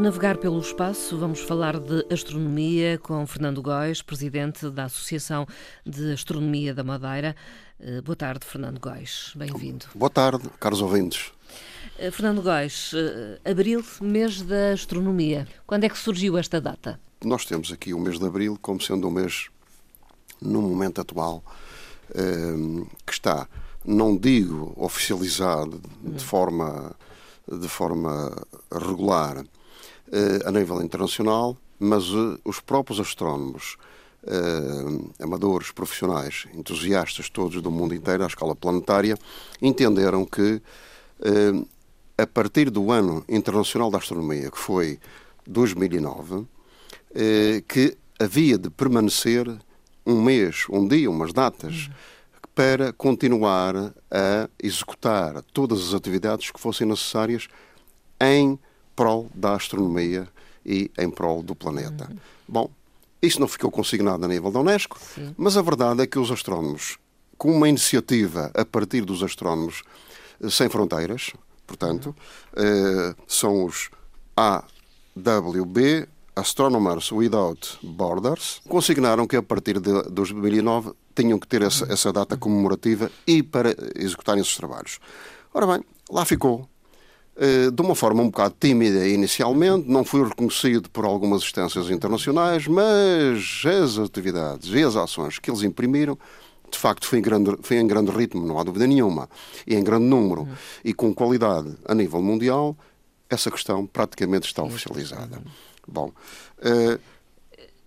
Navegar pelo espaço, vamos falar de astronomia com Fernando Góis, presidente da Associação de Astronomia da Madeira. Eh, boa tarde, Fernando Góis. Bem-vindo. Boa tarde, caros ouvintes. Eh, Fernando Góis, eh, abril, mês da astronomia. Quando é que surgiu esta data? Nós temos aqui o mês de abril como sendo um mês, no momento atual, que está, não digo oficializado de forma, de forma regular, a nível internacional, mas eh, os próprios astrónomos, eh, amadores, profissionais, entusiastas todos do mundo inteiro, à escala planetária, entenderam que a partir do ano internacional da astronomia, que foi 2009, que havia de permanecer um mês, um dia, umas datas, para continuar a executar todas as atividades que fossem necessárias em prol da astronomia e em prol do planeta. Uhum. Bom, isso não ficou consignado a nível da Unesco, Sim. mas a verdade é que os astrónomos, com uma iniciativa a partir dos astrónomos eh, sem fronteiras, portanto, uhum. eh, são os AWB, Astronomers Without Borders, consignaram que a partir de 2009 tinham que ter essa, essa data comemorativa e para executarem esses trabalhos. Ora bem, lá ficou de uma forma um bocado tímida inicialmente, não foi reconhecido por algumas instâncias internacionais, mas as atividades e as ações que eles imprimiram de facto foi em, grande, foi em grande ritmo, não há dúvida nenhuma, e em grande número, uhum. e com qualidade a nível mundial, essa questão praticamente está oficializada. Uhum. Bom, uh,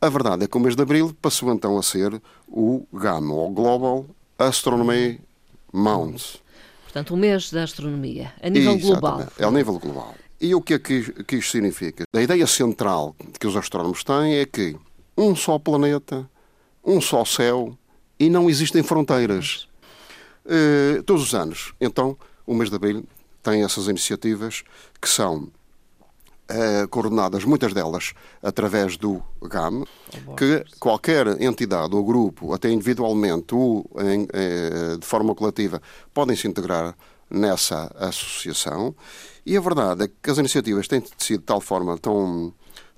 a verdade é que o mês de abril passou então a ser o GAM, ou Global Astronomy Month. Portanto, o mês da astronomia, a nível Exatamente, global. É a nível global. E o que é que, que isto significa? A ideia central que os astrónomos têm é que um só planeta, um só céu e não existem fronteiras. Uh, todos os anos. Então, o mês de abril tem essas iniciativas que são uh, coordenadas, muitas delas, através do GAM, que qualquer entidade ou grupo, até individualmente ou em, uh, de forma coletiva, podem se integrar nessa associação. E a verdade é que as iniciativas têm sido de tal forma tão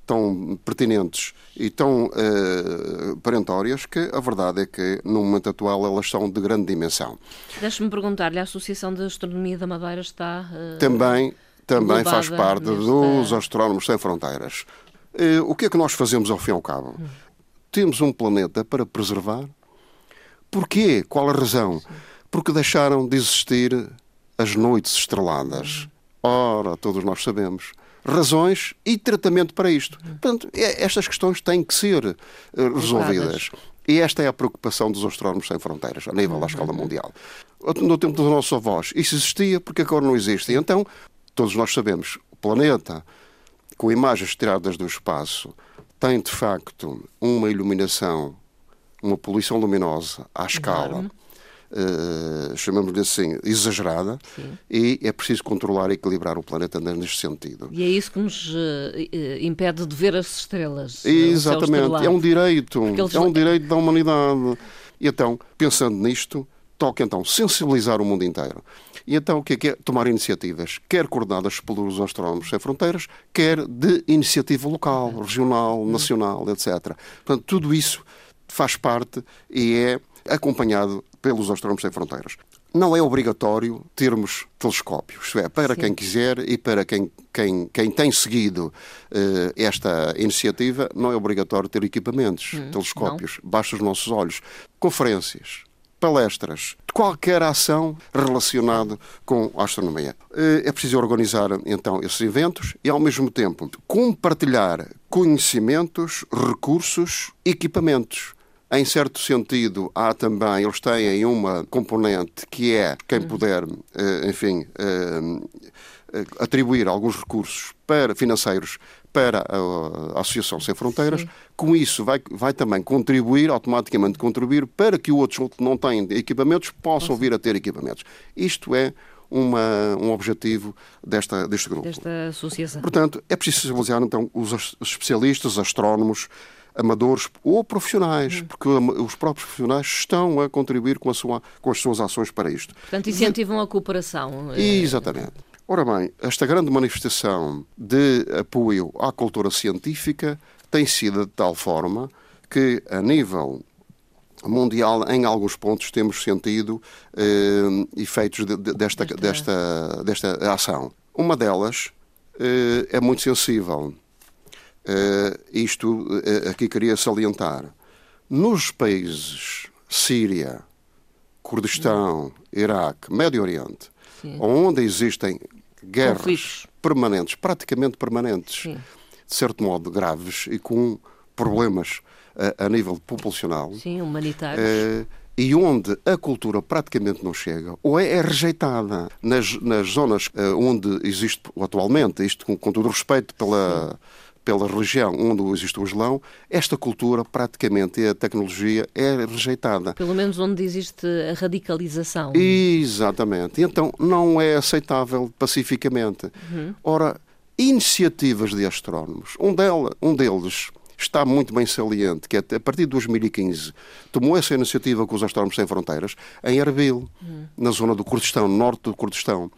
tão pertinentes e tão uh, perentórias que a verdade é que, no momento atual, elas são de grande dimensão. Deixe-me perguntar-lhe, a Associação de Astronomia da Madeira está... Uh, Também também faz parte nesta... dos Astrónomos Sem Fronteiras. Eh, o que é que nós fazemos ao fim e ao cabo? Hum. Temos um planeta para preservar. Porquê? Qual a razão? Porque deixaram de existir as noites estreladas. Hum. Ora, todos nós sabemos. Razões e tratamento para isto. Hum. Portanto, é, estas questões têm que ser uh, resolvidas. E esta é a preocupação dos astrónomos sem fronteiras, a nível da escala mundial. No tempo dos nossos avós, isso existia, porque agora não existe. Então, todos nós sabemos, o planeta, com imagens tiradas do espaço, tem de facto uma iluminação, uma poluição luminosa à escala. Uh, chamamos-lhe assim, exagerada, Sim. e é preciso controlar e equilibrar o planeta neste sentido. E é isso que nos uh, impede de ver as estrelas. Exatamente, é um direito, eles... é um direito da humanidade. E então, pensando nisto, toca então sensibilizar o mundo inteiro. E então o que é, que é? Tomar iniciativas, quer coordenadas pelos Astrónomos Sem Fronteiras, quer de iniciativa local, regional, nacional, etc. Portanto, tudo isso faz parte e é acompanhado pelos Astrónomos Sem Fronteiras. Não é obrigatório termos telescópios, isto é, para Sim. quem quiser e para quem, quem, quem tem seguido uh, esta iniciativa, não é obrigatório ter equipamentos, hum, telescópios, não. basta os nossos olhos. Conferências, palestras, de qualquer ação relacionada com a astronomia. Eh, é preciso organizar então esses eventos e, ao mesmo tempo, compartilhar conhecimentos, recursos, equipamentos. Em certo sentido, há também, eles têm uma componente que é quem hum. puder, eh, enfim, eh, atribuir alguns recursos para financeiros para a, Associação Sem Fronteiras. Sim. Com isso, vai, vai também contribuir, automaticamente contribuir, para que outros que não têm equipamentos possam vir a ter equipamentos. Isto é uma, um objetivo desta, deste grupo. Desta associação. Portanto, é preciso sensibilizar então os especialistas, astrónomos, amadores ou profissionais, hum. porque os próprios profissionais estão a contribuir com, a sua, com as suas ações para isto. Portanto, incentivam a cooperação. Eh, Exatamente. Ora bem, esta grande manifestação de apoio à cultura científica tem sido de tal forma que, a nível mundial, em alguns pontos, temos sentido eh, efeitos de, de, desta, desta, desta ação. Uma delas eh, é muito sensível. Eh, isto eh, aqui queria salientar. Nos países Síria, Kurdistão, Iraque, Médio Oriente, Sim. onde existem guerras Conflitos. permanentes, praticamente permanentes, Sim. de certo modo graves e com problemas a, a nível populacional. Sim, humanitários. Uh, e onde a cultura praticamente não chega, ou é, é rejeitada nas, nas zonas uh, onde existe atualmente, isto com, com todo o respeito pela, pela região onde existe o Islão, esta cultura praticamente e a tecnologia é rejeitada. Pelo menos onde existe a radicalização. Exatamente. Então não é aceitável pacificamente. Uhum. Ora, iniciativas de astrónomos, um, dela, um deles está muito bem saliente, que é, a partir de 2015 tomou essa iniciativa com os Astrónomos Sem Fronteiras em Erbil, hum. na zona do Kurdistão, norte do Kurdistão.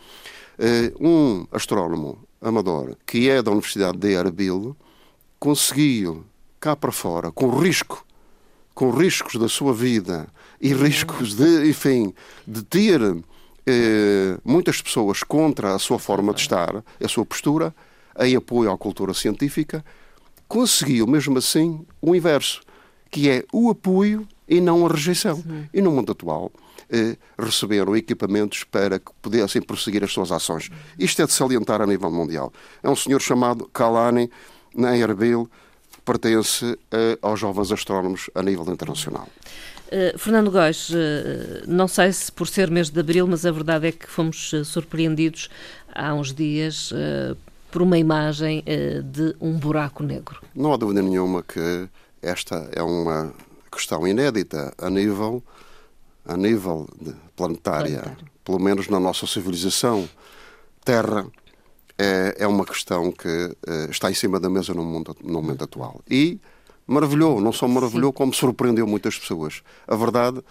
Uh, um astrónomo amador, que é da Universidade de Erbil, conseguiu cá para fora, com risco, com riscos da sua vida e hum. riscos de, enfim, de ter eh, muitas pessoas contra a sua forma de estar, a sua postura, em apoio à cultura científica, conseguiu, mesmo assim, o inverso, que é o apoio e não a rejeição. Sim. E no mundo atual, receberam equipamentos para que pudessem prosseguir as suas ações. Isto é de salientar a nível mundial. É um senhor chamado Kalani, na Erbil, pertence eh, aos jovens astrónomos a nível internacional. Uh, Fernando Góes, uh, não sei se por ser mês de abril, mas a verdade é que fomos surpreendidos há uns dias por uma imagem de um buraco negro. Não há dúvida nenhuma que esta é uma questão inédita a nível, a nível planetária, Planetário. pelo menos na nossa civilização. Terra é, é uma questão que uh, está em cima da mesa no, mundo, no momento atual. E maravilhou, não só maravilhou, Sim. como surpreendeu muitas pessoas. A verdade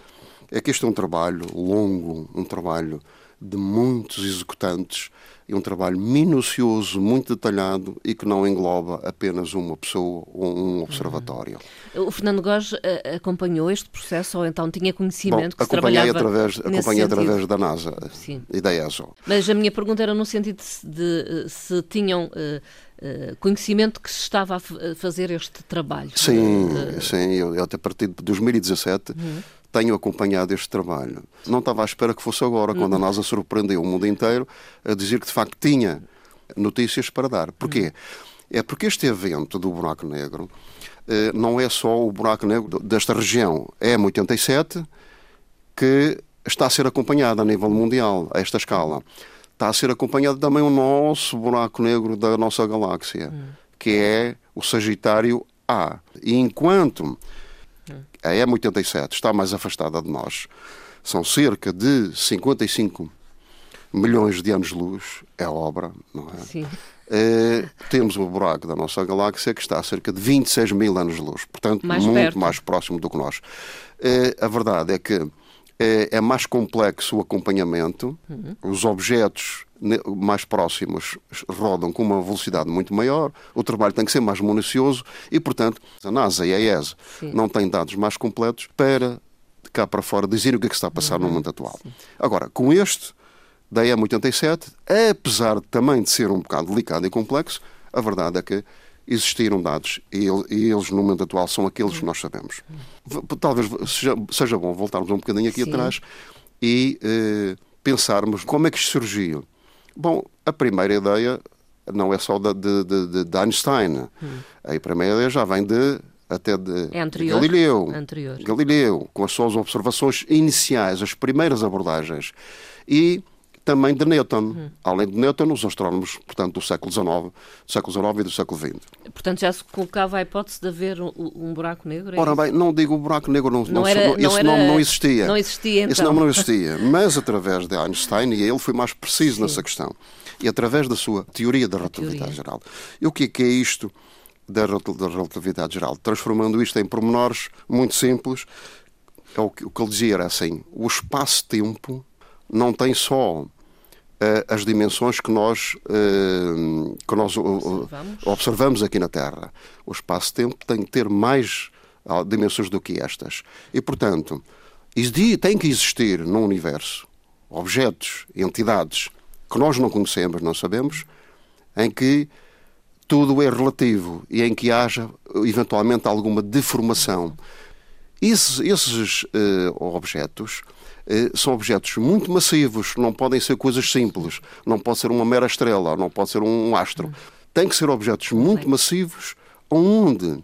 é que este é um trabalho longo, um trabalho de muitos executantes e um trabalho minucioso, muito detalhado e que não engloba apenas uma pessoa ou um observatório. O Fernando Góes eh, acompanhou este processo ou então tinha conhecimento Bom, que acompanhei através, acompanhei através da NASA Sim. e da ESO. Mas a minha pergunta era no sentido de, de eh, se tinham uh, conhecimento que se estava a fazer este trabalho. Sim, sim. Eu, eu até a partir de 2017 uhum tenho acompanhado este trabalho. Não estava à espera que fosse agora, quando a NASA surpreendeu o mundo inteiro a dizer que de facto tinha notícias para dar. Porquê? É porque este evento do buraco negro eh, não é só o buraco negro desta região, é M87 que está a ser acompanhado a nível mundial, a esta escala. Está a ser acompanhado também o nosso buraco negro da nossa galáxia, que é o Sagitário A. E enquanto a M87 está mais afastada de nós, são cerca de 55 milhões de anos-luz, é obra, não é? Sim. É, temos o buraco da nossa galáxia que está a cerca de 26 mil anos-luz, portanto, mais muito perto. mais próximo do que nós. É, a verdade é que é, é, mais complexo o acompanhamento, uhum. os objetos mais próximos rodam com uma velocidade muito maior, o trabalho tem que ser mais minucioso e, portanto, a NASA e a ESA não têm dados mais completos para cá para fora dizer o que é que está a passar uhum. no mundo atual. Sim. Agora, com este da EM87, apesar também de ser um bocado delicado e complexo, a verdade é que existiram dados e, eles, no momento atual, são aqueles que nós sabemos. Talvez seja, seja bom voltarmos um bocadinho aqui Sim. atrás e eh, pensarmos como é que isto surgiu. Bom, a primeira ideia não é só de, de, de Einstein. Hum. A primeira ideia já vem de até de, é de Galileu. Anterior. Galileu, com as suas observações iniciais, as primeiras abordagens. E também de Newton. Hum. Além de Newton, os astrónomos, portanto, do século XIX, do século XIX e do século XX. Portanto, já se colocava a hipótese de haver um, um buraco negro? É Ora bem, não digo buraco negro, não, não, era, não esse era, nome não existia. Não existia, então. Esse nome não existia. Mas através de Einstein, e ele foi mais preciso Sim. nessa questão, e através da sua teoria da relatividade teoria. geral. E o que é, que é isto da relatividade geral? Transformando isto em pormenores muito simples, é o que, o que ele dizia era assim: o espaço-tempo não tem só as dimensões que nós, uh, que nós observamos. observamos aqui na Terra. O espaço-tempo tem que ter mais dimensões do que estas. E, portanto, tem que existir no universo objetos, entidades que nós não conhecemos, não sabemos, em que tudo é relativo e em que haja eventualmente alguma deformação. Esses, esses uh, objetos são objetos muito massivos, não podem ser coisas simples, não pode ser uma mera estrela, não pode ser um astro. Tem que ser objetos muito massivos, onde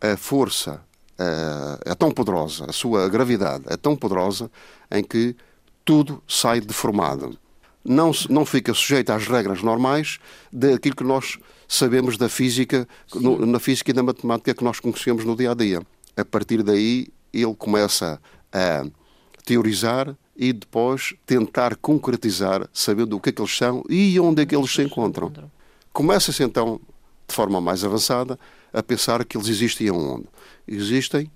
a força uh, é tão poderosa, a sua gravidade é tão poderosa, em que tudo sai deformado. Não, não fica sujeito às regras normais daquilo que nós sabemos da física, no, na física e na matemática que nós conhecemos no dia a dia a partir daí ele começa a teorizar e depois tentar concretizar, sabendo o que é que eles são e onde é que eles se encontram. Começa-se então, de forma mais avançada, a pensar que eles existem onde? Existem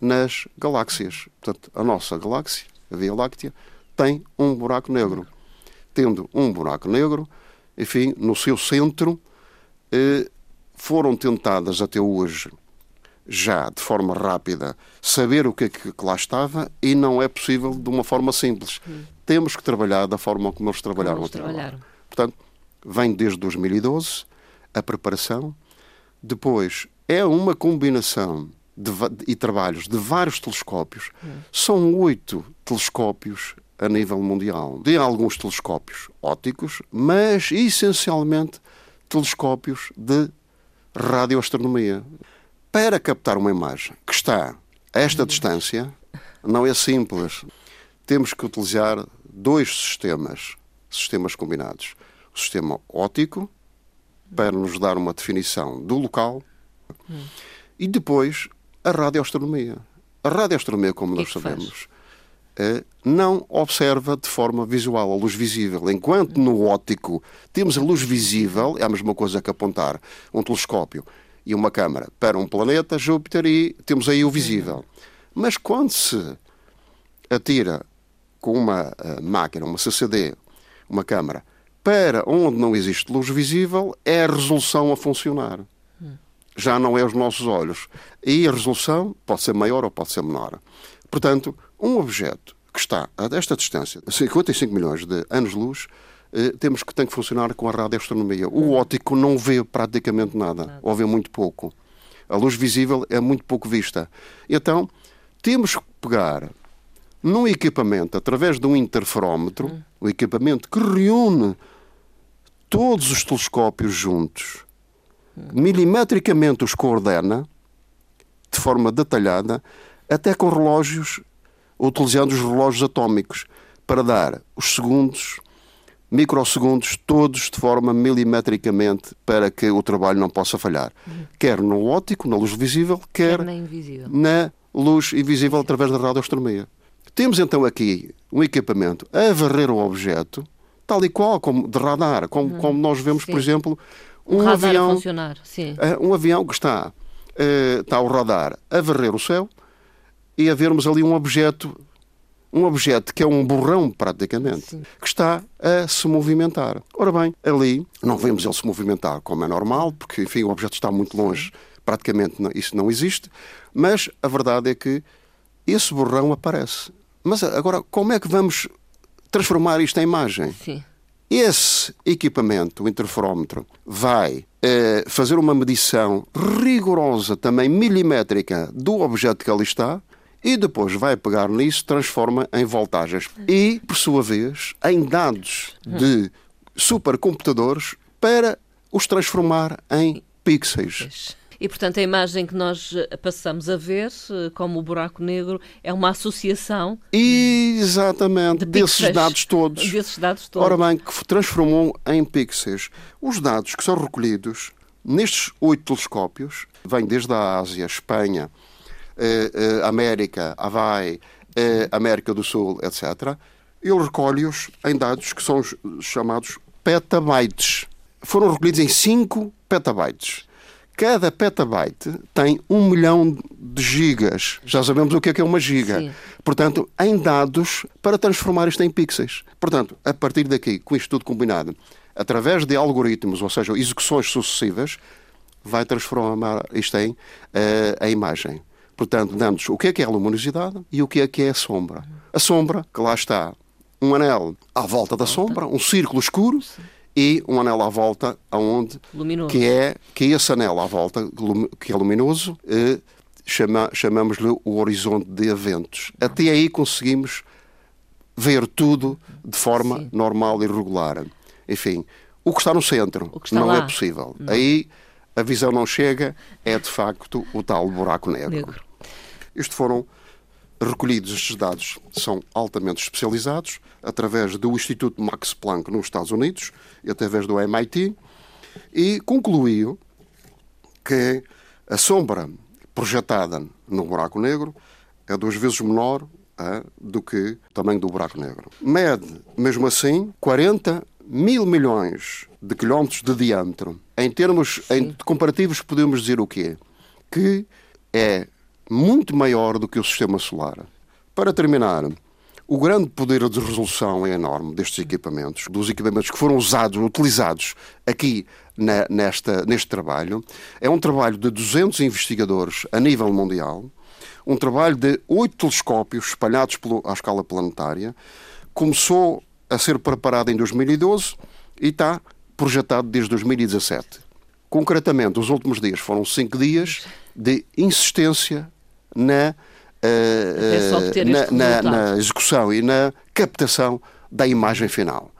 nas galáxias. Portanto, a nossa galáxia, a Via Láctea, tem um buraco negro. Tendo um buraco negro, enfim, no seu centro, eh, foram tentadas até hoje já de forma rápida saber o que é que lá estava e não é possível de uma forma simples. Hum. Temos que trabalhar da forma como eles trabalharam como até trabalharam. Portanto, vem desde 2012 a preparação, depois é uma combinação de, e trabalhos de vários telescópios. Hum. São oito telescópios a nível mundial. De alguns telescópios ópticos, mas essencialmente telescópios de radioastronomia para captar uma imagem que está a esta distância, não é simples. Temos que utilizar dois sistemas, sistemas combinados. O sistema óptico, para nos dar uma definição do local, e depois a radioastronomia. A radioastronomia, como nós sabemos, é, não observa de forma visual a luz visível. Enquanto no óptico temos a luz visível, é a mesma coisa que apontar um telescópio e uma câmara para um planeta, Júpiter, e temos aí o visível. Mas quando se atira com uma uh, máquina, uma CCD, uma câmara, para onde não existe luz visível, é a resolução a funcionar. Já não é os nossos olhos. E a resolução pode ser maior ou pode ser menor. Portanto, um objeto que está a esta distância, 55 milhões de anos-luz, eh, temos que tem que funcionar com a radioastronomia. O óptico não vê praticamente nada, nada, ou vê muito pouco. A luz visível é muito pouco vista. Então, temos que pegar num equipamento, através de um interferómetro, hum. um equipamento que reúne todos os telescópios juntos, hum. milimetricamente os coordena, de forma detalhada, até com relógios, utilizando os relógios atómicos, para dar os segundos, microsegundos, todos de forma milimetricamente para que o trabalho não possa falhar. Uhum. Quer no óptico, na luz visível, quer, quer na, na, luz invisível através da radioastronomia. Temos então aqui um equipamento a varrer o objeto, tal e qual como de radar, como, uhum. como nós vemos, Sim. por exemplo, um um avião, a funcionar. Sim. Uh, um avião que está, uh, está ao radar a varrer o céu e a vermos ali um objeto um objeto que é um borrão, praticamente, Sim. que está a se movimentar. Ora bem, ali não vemos ele se movimentar como é normal, porque, enfim, o objeto está muito longe, praticamente isso não existe, mas a verdade é que esse borrão aparece. Mas agora, como é que vamos transformar isto em imagem? Sim. Esse equipamento, o interferómetro, vai eh, fazer uma medição rigorosa, também milimétrica, do objeto que ali está e depois vai pegar nisso, transforma em voltagens e, por sua vez, em dados de supercomputadores para os transformar em pixels. E, portanto, a imagem que nós eh, passamos a ver, eh, como o buraco negro, é uma associação. Exatamente, de desses dados todos. Desses dados todos. Ora bem, que transformou em pixels. Os dados que são recolhidos nestes oito telescópios, vêm desde a Ásia, Espanha, América, Havaí, eh, América do Sul, etc., ele recolhe-os em dados que são os chamados petabytes. Foram recolhidos em 5 petabytes. Cada petabyte tem um milhão de gigas. Já sabemos o que é que é uma giga. Sim. Portanto, em dados para transformar isto em pixels. Portanto, a partir daqui, com isto tudo combinado, através de algoritmos, ou seja, execuções sucessivas, vai transformar isto em eh, a imagem. Portanto, dando-nos o que é que é a luminosidade e o que é que é a sombra. A sombra, que lá está, um anel à volta da sombra, um círculo escuro e um anel à volta aonde Luminoso. que é que esse anel à volta que é luminoso eh, chama, chamamos-lhe o horizonte de eventos. Até aí conseguimos ver tudo de forma Sim. normal e regular. Enfim, o que está no centro está não lá. é possível. Aí a visão não chega, é de facto o tal buraco negro. Negro. Isto foram recolhidos, estes dados são altamente especializados, através do Instituto Max Planck nos Estados Unidos e através do MIT, e concluiu que a sombra projetada no buraco negro é duas vezes menor do que o tamanho do buraco negro. Mede, mesmo assim, 40 mil milhões de quilómetros de diâmetro. Em termos em comparativos, podemos dizer o quê? Que é muito maior do que o sistema solar. Para terminar, o grande poder de resolução é enorme destes equipamentos, dos equipamentos que foram usados, utilizados aqui na- nesta, neste trabalho. É um trabalho de 200 investigadores a nível mundial, um trabalho de oito telescópios espalhados pelo- à escala planetária. Começou a ser preparado em 2012 e está projetado desde 2017. Concretamente, os últimos dias foram cinco dias de insistência na, obter na, na- na execução e na captação da imagem final.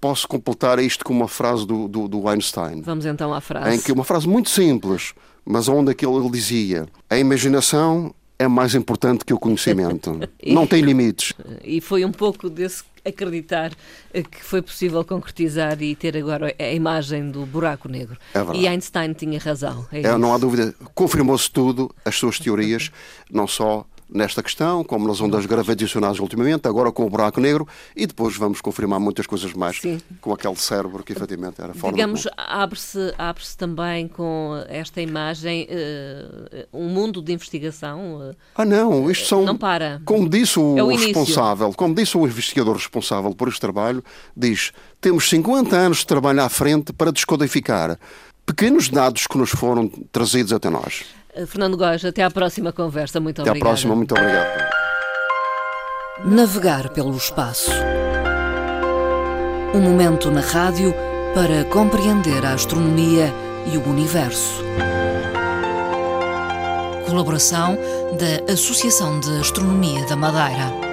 Posso completar isto com uma frase do, do, do Einstein, Vamos então à frase. em que uma frase muito simples, mas onde aquilo ele dizia: a imaginação é mais importante que o conhecimento. Não tem limites. E foi um pouco desse acreditar eh, que foi possível concretizar e ter agora a imagem do buraco negro. É verdade. e Einstein tinha razão. É É, não há dúvida. Confirmou-se tudo, as suas teorias, não só nesta questão, como nas ondas gravitacionais ultimamente, agora com o buraco negro, e depois vamos confirmar muitas coisas mais Sim. com aquele cérebro que efetivamente era fora Digamos, abre-se abre também com esta imagem eh, um mundo de investigação. eh, Ah, não, isto são. Não para. Como disse o, É o início. responsável, como disse o investigador responsável por este trabalho, diz: temos 50 anos de trabalho à frente para descodificar pequenos dados que nos foram trazidos até nós. Eh, Fernando Góes, até à próxima conversa. Muito Até à obrigada. próxima, muito obrigado. Navegar pelo espaço. Um momento na rádio para compreender a astronomia e o universo. Colaboração da Associação de Astronomia da Madeira.